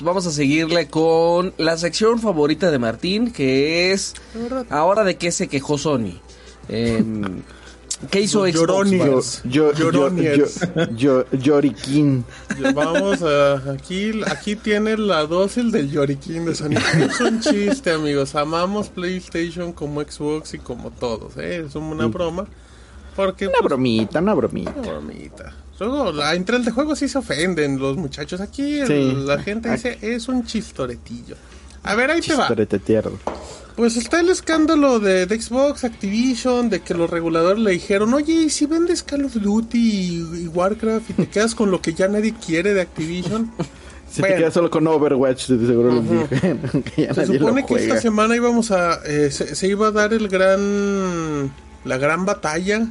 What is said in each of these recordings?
Vamos a seguirle con la sección favorita de Martín, que es ahora de qué se quejó Sony. Em, ¿Qué hizo Xbox? Lloronios. Yo, yo, Yorikin. Vamos a, aquí, aquí tiene la dosis del Yorikin de Sony. Es un chiste, amigos. Amamos PlayStation como Xbox y como todos. ¿eh? Es una broma. Porque, Una pues, bromita, una bromita. Una bromita. Luego, la- entre el de juego sí se ofenden los muchachos. Aquí el- Sí. la gente dice, es un chistoretillo. A ver, ahí te va. Tierno. Pues está el escándalo de, de Xbox, Activision, de que los reguladores le dijeron, oye, ¿y si vendes Call of Duty y, y Warcraft y te quedas con lo que ya nadie quiere de Activision? Si Bueno. te quedas solo con Overwatch, seguro les dijeron que ya Se nadie lo supone que esta semana íbamos a, eh, se, se iba a dar el gran, la gran batalla,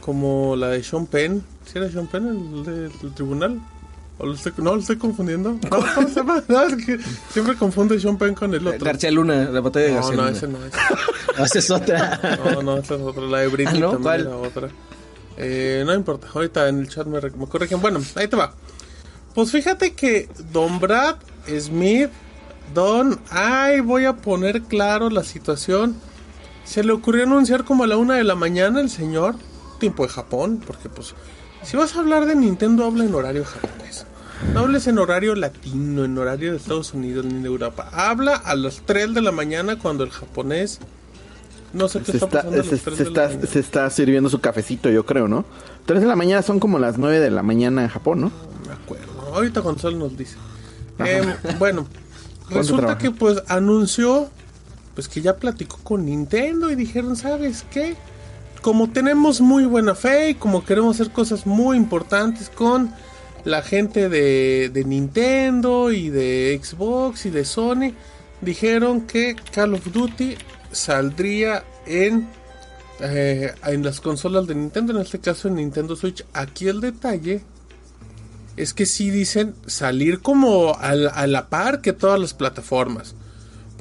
como la de Sean Penn. ¿Sí era Sean Penn el del tribunal? ¿O lo estoy, no, lo estoy confundiendo. No, ¿cómo se llama? No, es que siempre confundo Sean Penn con el otro. García Luna, la batalla de No, García no, Luna. ese no es. Esa es otra. No, no, esa es otra. La de Britney Ah, ¿no? también ¿Cuál? era otra. Eh, no importa, ahorita en el chat me, me corrigen. Bueno, ahí te va. Pues fíjate que Don Brad Smith, Don, ay, voy a poner claro la situación. Se le ocurrió anunciar como a la una de la mañana el señor, tiempo de Japón, porque pues, si vas a hablar de Nintendo, habla en horario japonés. No hables en horario latino, en horario de Estados Unidos ni de Europa. Habla a las 3 de la mañana cuando el japonés no sé qué Se está, está, pasando a se, las 3 se de la está, mañana. se está sirviendo su cafecito, yo creo, ¿no? Tres de la mañana son como las nueve de la mañana en Japón, ¿no? No me acuerdo. Ahorita Gonzalo nos dice. Em, bueno, ¿Cuánto resulta que pues anunció pues que ya platicó con Nintendo y dijeron, ¿sabes qué? Como tenemos muy buena fe y como queremos hacer cosas muy importantes con la gente de, Nintendo y de Xbox y de Sony, dijeron que Call of Duty saldría en eh, en las consolas de Nintendo, en este caso en Nintendo Switch. Aquí el detalle es que sí dicen salir como a la, a la par que todas las plataformas.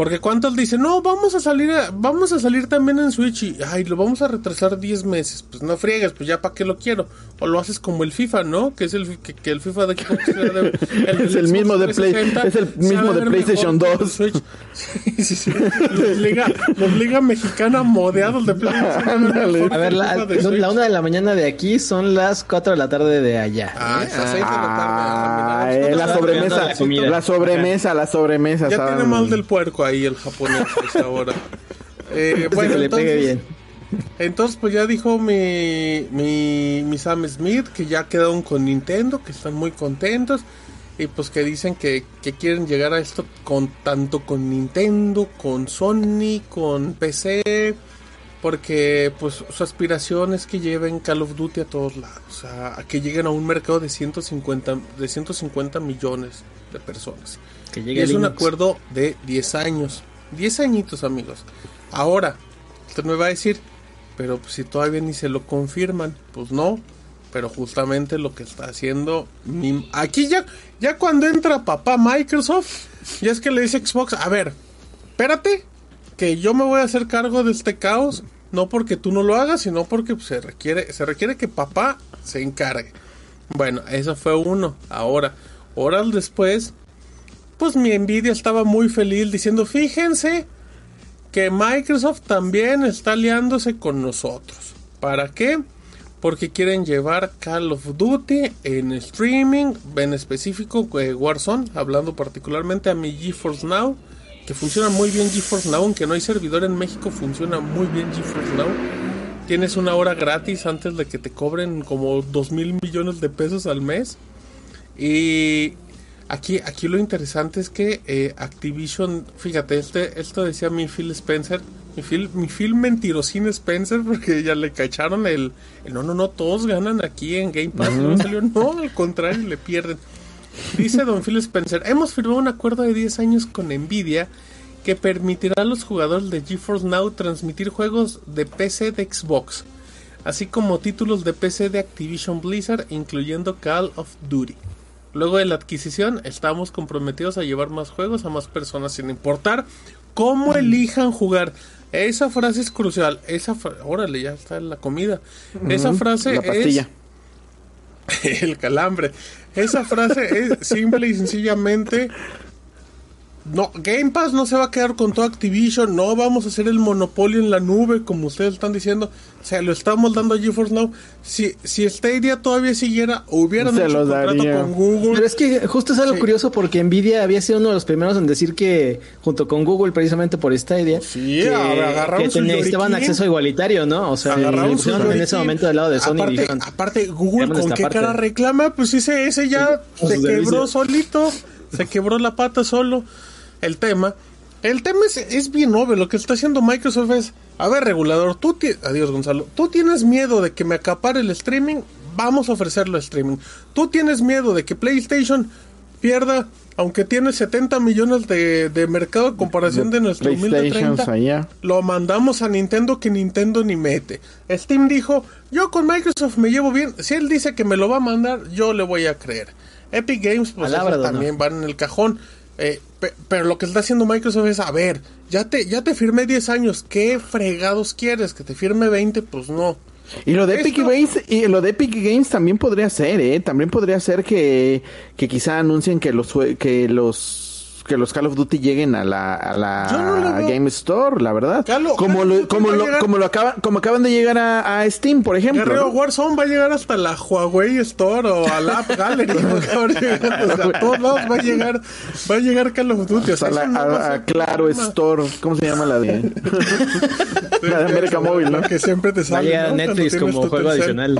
Porque cuántos dicen, no, vamos a salir a- vamos a salir también en Switch y ay, lo vamos a retrasar 10 meses. Pues no friegues, pues ya para qué lo quiero. O lo haces como el FIFA, ¿no? Que es el que, que el FIFA de Xbox Es el mismo de Play- 360, es el se mismo va a de ver PlayStation mejor que 2. el Switch. Sí, sí, sí. Los Liga, los Liga Mexicana modeados de PlayStation. Ándale. A ver, la, la una de la mañana de aquí son las 4 de la tarde de allá. Ah, es las seis de la Ah, tarde. eh, la Estamos sobremesa, la sobremesa, la sobremesa. Ya tiene mal del puerco ahí el japonés a esa hora. Eh, bueno, que le entonces, pegue bien. entonces pues ya dijo mi, mi, mi Sam Smith que ya quedaron con Nintendo, que están muy contentos y pues que dicen que, que quieren llegar a esto con tanto con Nintendo, con Sony, con PC, porque pues su aspiración es que lleven Call of Duty a todos lados, sea, a que lleguen a un mercado de 150, de 150 millones de personas. Que Y es un acuerdo de 10 años. 10 añitos, amigos. Ahora, usted me va a decir, pero pues, si todavía ni se lo confirman, pues no. Pero justamente lo que está haciendo. mi- Aquí ya, ya cuando entra papá Microsoft, ya es que le dice Xbox, a ver, espérate, que yo me voy a hacer cargo de este caos. No porque tú no lo hagas, sino porque se requiere, se requiere que papá se encargue. Bueno, eso fue uno. Ahora, horas después, pues mi envidia estaba muy feliz diciendo, fíjense que Microsoft también está aliándose con nosotros. ¿Para qué? Porque quieren llevar Call of Duty en streaming, en específico eh, Warzone, hablando particularmente a mi GeForce Now, que funciona muy bien GeForce Now, aunque no hay servidor en México, funciona muy bien GeForce Now. Tienes una hora gratis antes de que te cobren como 2 mil millones de pesos al mes. Y aquí, aquí lo interesante es que eh, Activision, fíjate, este, esto decía mi Phil Spencer, mi Phil, mi Phil mentirosín Spencer, porque ya le cacharon el, el no, no, no, todos ganan aquí en Game Pass, no salió, no, al contrario, le pierden. Dice Don Phil Spencer, hemos firmado un acuerdo de 10 años con Nvidia que permitirá a los jugadores de GeForce Now transmitir juegos de PC de Xbox, así como títulos de PC de Activision Blizzard, incluyendo Call of Duty. Luego de la adquisición, estamos comprometidos a llevar más juegos a más personas sin importar cómo elijan jugar. Esa frase es crucial. Esa fra- órale, ya está la comida. Esa frase La pastilla. es el calambre. Esa frase es simple y sencillamente no, Game Pass no se va a quedar con todo Activision, no vamos a hacer el monopolio en la nube como ustedes están diciendo, se lo estamos dando a GeForce Now. Si, si Stadia todavía siguiera, hubieran Se hecho los contrato daría. con Google. Pero es que justo es algo Sí. curioso porque Nvidia había sido uno de los primeros en decir que, junto con Google, precisamente por Stadia, Sí, que, agarraron que su tenía- estaban lloriquín. acceso igualitario, ¿no? O sea, Agarraron su en ese momento del lado de Sony aparte, dijeron, aparte, Google "Queremos con qué parte". cara reclama, pues ese, ese ya con se quebró servicio. solito, se quebró la pata solo. El tema, el tema es, es bien obvio, lo que está haciendo Microsoft es, a ver regulador, tú ti- adiós Gonzalo, tú tienes miedo de que me acapare el streaming, vamos a ofrecerlo streaming. Tú tienes miedo de que PlayStation pierda, aunque tiene 70 millones de, de mercado a comparación de, nuestro humilde PlayStations 30, allá. lo mandamos a Nintendo que Nintendo ni mete. Steam dijo, yo con Microsoft me llevo bien. Si él dice que me lo va a mandar, yo le voy a creer. Epic Games, pues también van en el cajón. Eh, pero lo que está haciendo Microsoft es, a ver, ya te, ya te firmé 10 años, ¿qué fregados quieres? ¿Que te firme 20? Pues no. Y lo de Epic Games, y lo de Epic Games también podría ser, eh, también podría ser que, que quizá anuncien que los que los que los Call of Duty lleguen a la, a la no Game Store, la verdad. Como lo, como lo, llegar- como lo acaban, como acaban de llegar a, a Steam, por ejemplo. Guerrero ¿no? Warzone va a llegar hasta la Huawei Store o a la App Gallery. cabrón. o sea, a todos lados va a llegar, va a llegar Call of Duty. O sea, A la- a- a Claro problema. Store, ¿cómo se llama la de? la de América Móvil, ¿no? Que siempre te va a sale, llegar a Netflix como juego adicional.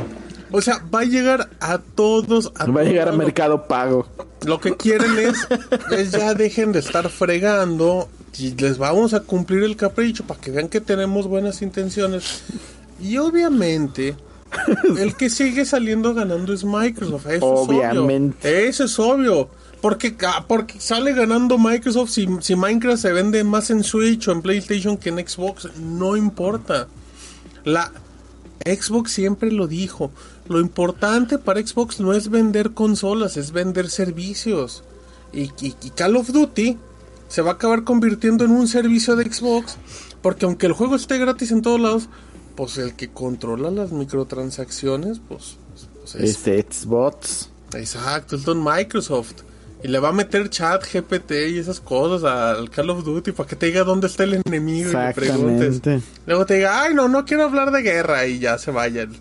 O sea, va a llegar a todos. Va a llegar a. Mercado Pago. Lo que quieren es, es ya dejen de estar fregando y les vamos a cumplir el capricho para que vean que tenemos buenas intenciones. Y obviamente, el que sigue saliendo ganando es Microsoft. Eso Obviamente. Es obvio. Eso es obvio. Porque, ah, porque sale ganando Microsoft si, si Minecraft se vende más en Switch o en PlayStation que en Xbox. No importa. La Xbox siempre lo dijo. Lo importante para Xbox no es vender consolas, es vender servicios. Y, y- y Call of Duty se va a acabar convirtiendo en un servicio de Xbox. Porque aunque el juego esté gratis en todos lados, pues el que controla las microtransacciones, pues, pues es Este Xbox. Exacto, es Don Microsoft. Y le va a meter chat, GPT y esas cosas al Call of Duty para que te diga dónde está el enemigo y le preguntes. Luego te diga, ay, no, no quiero hablar de guerra y ya se vayan.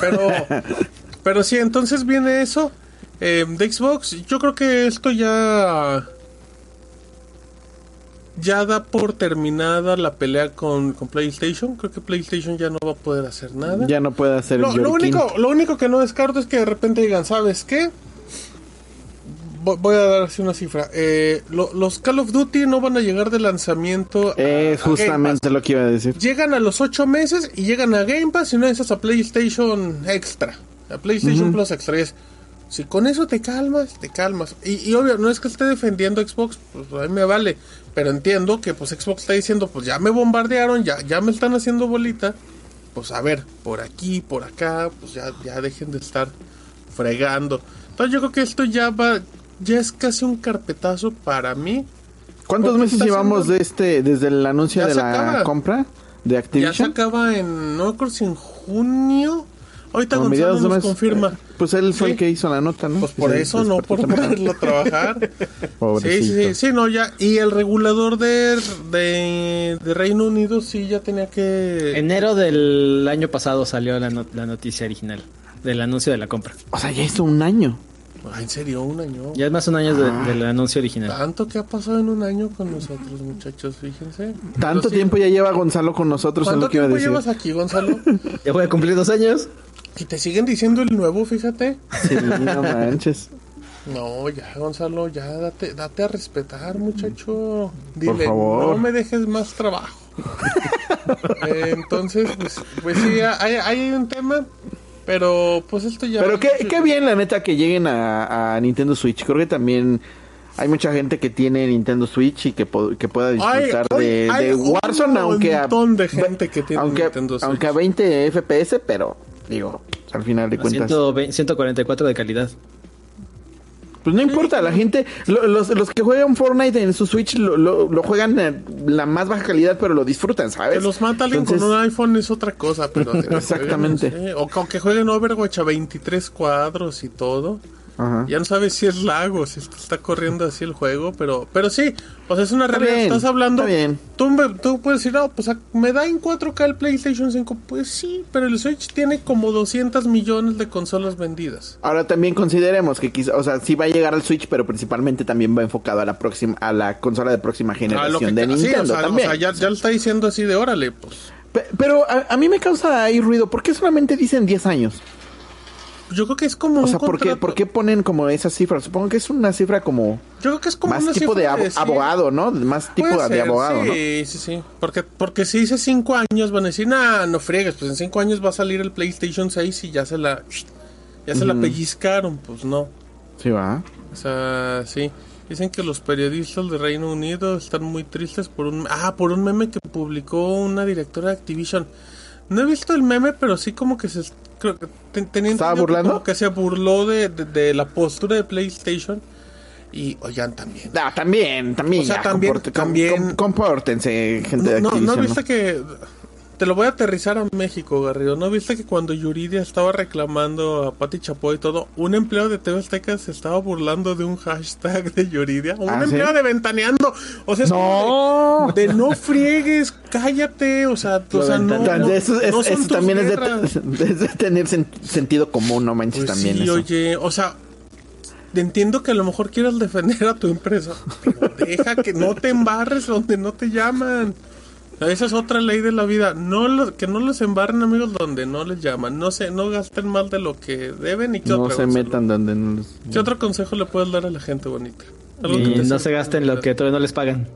Pero, pero sí, entonces viene eso eh, de Xbox. Yo creo que esto ya. Ya da por terminada la pelea con, con PlayStation. Creo que PlayStation ya no va a poder hacer nada. Ya no puede hacer Lo, lo único, lo único que no descarto es que de repente digan, ¿sabes qué? Vo- Voy a dar así una cifra. Eh, lo- los Call of Duty no van a llegar de lanzamiento. a- Es Pass. justamente lo que iba a decir. Llegan a los 8 meses y llegan a Game Pass y no esas a PlayStation Extra. A PlayStation Plus Extra. Es, si con eso te calmas, te calmas. Y, y obvio, no es que esté defendiendo Xbox, pues a mí me vale. Pero entiendo que pues Xbox está diciendo, pues ya me bombardearon, ya, ya me están haciendo bolita. Pues a ver, por aquí, por acá, pues ya, ya dejen de estar fregando. Entonces yo creo que esto ya va, ya es casi un carpetazo para mí. ¿Cuántos meses llevamos de este, desde el anuncio Ya de la acaba. compra de Ya se Activision? acaba en, no me acuerdo si en junio. Ahorita A Gonzalo mediados de nos mes. confirma. Pues él fue Sí. el que hizo la nota, ¿no? Pues por Sí, eso, pues, no por ponerlo a trabajar. sí, Pobrecito. sí, sí, sí, no, ya. Y el regulador de, de, de Reino Unido sí ya tenía que... Enero del año pasado salió la, no- la noticia original del anuncio de la compra. O sea, ya hizo un año. Ah, en serio, un año. Ya es más un año de- del anuncio original. Tanto que ha pasado en un año con nosotros, muchachos, fíjense. Tanto Pero sí, tiempo ya lleva Gonzalo con nosotros, es ¿Cuánto lo que iba a tiempo decir. llevas aquí, Gonzalo? Ya voy a cumplir dos años. y te siguen diciendo el nuevo, fíjate. Sí, no manches. No, ya, Gonzalo, ya date, date a respetar, muchacho. Dile, favor. no me dejes más trabajo. Eh, entonces, pues, pues sí, hay, hay un tema. Pero pues esto ya... Pero qué, qué bien, la neta, que lleguen a, a Nintendo Switch. Creo que también hay mucha gente que tiene Nintendo Switch y que, po- que pueda disfrutar Hay- de, hay de un Warzone, aunque a, montón de gente que tiene aunque, Nintendo Switch. aunque a 20 FPS, pero digo, al final de cuentas. 120 144 de calidad. Pues no importa, la gente, lo- los, los que juegan Fortnite en su Switch lo, lo, lo juegan en la más baja calidad, pero lo disfrutan, ¿sabes? Que los mata alguien Entonces, con un iPhone es otra cosa, pero... jueguen, Exactamente. no sé, O que jueguen Overwatch a 23 cuadros y todo. Ajá. Ya no sabes si es lago, si está corriendo así el juego, pero pero sí, o sea, es una Está realidad. bien, Estás hablando. está bien. Tú, me- tú puedes decir, no, pues ah, me da en 4K el PlayStation 5. Pues sí, pero el Switch tiene como 200 millones de consolas vendidas. Ahora también consideremos que quizá, o sea, sí va a llegar al Switch, pero principalmente también va enfocado a la próxima, a la consola de próxima Ah, generación que de sí, Nintendo o sea, o también. sea, ya, ya lo está diciendo así de órale, pues. Pe- Pero a, a mí me causa ahí ruido. ¿Por qué solamente dicen 10 años? Yo creo que es como O sea, ¿por qué, ¿por qué ponen como esa cifra? Supongo que es una cifra como Yo creo que es como más una tipo de decir- abogado, ¿no? Más tipo Puede de ser, abogado, ¿no? sí, Sí, sí, Porque, porque si dice cinco años, van a decir, nah, no friegues, pues en cinco años va a salir el PlayStation 6 y ya se la, ya se la pellizcaron, pues no. Sí, va. O sea, sí. Dicen que los periodistas de Reino Unido están muy tristes por un, ah, por un meme que publicó una directora de Activision. No he visto el meme, pero sí como que se, creo que te- tenía ¿Estaba burlando? que se burló de, de- de la postura de PlayStation. Y, oigan, también. Ah, también, también. O sea, ya, también- comporte- com- también- com- compórtense, gente de No, no, Activision. ¿no viste que te lo voy a aterrizar a México, Garrido? ¿No viste que cuando Yuridia estaba reclamando a Pati Chapoy y todo, un empleado de TV Azteca se estaba burlando de un hashtag de Yuridia? Un ¿Ah, empleado sí? de Ventaneando. O sea, es como de, de no friegues, cállate. O sea, o sea no, no- eso es- no son eso tus también es de, guerras. es de tener sen- sentido común, no manches Pues también sí, eso. oye, o sea, entiendo que a lo mejor quieras defender a tu empresa, pero deja que no te embarres donde no te llaman. Esa es otra ley de la vida. No lo- que no los embarren amigos donde no les llaman. No se, no gasten más de lo que deben y qué No otra se metan donde no les... ¿Qué otro consejo le puedes dar a la gente bonita? Que Y no se gasten lo que todavía no les pagan.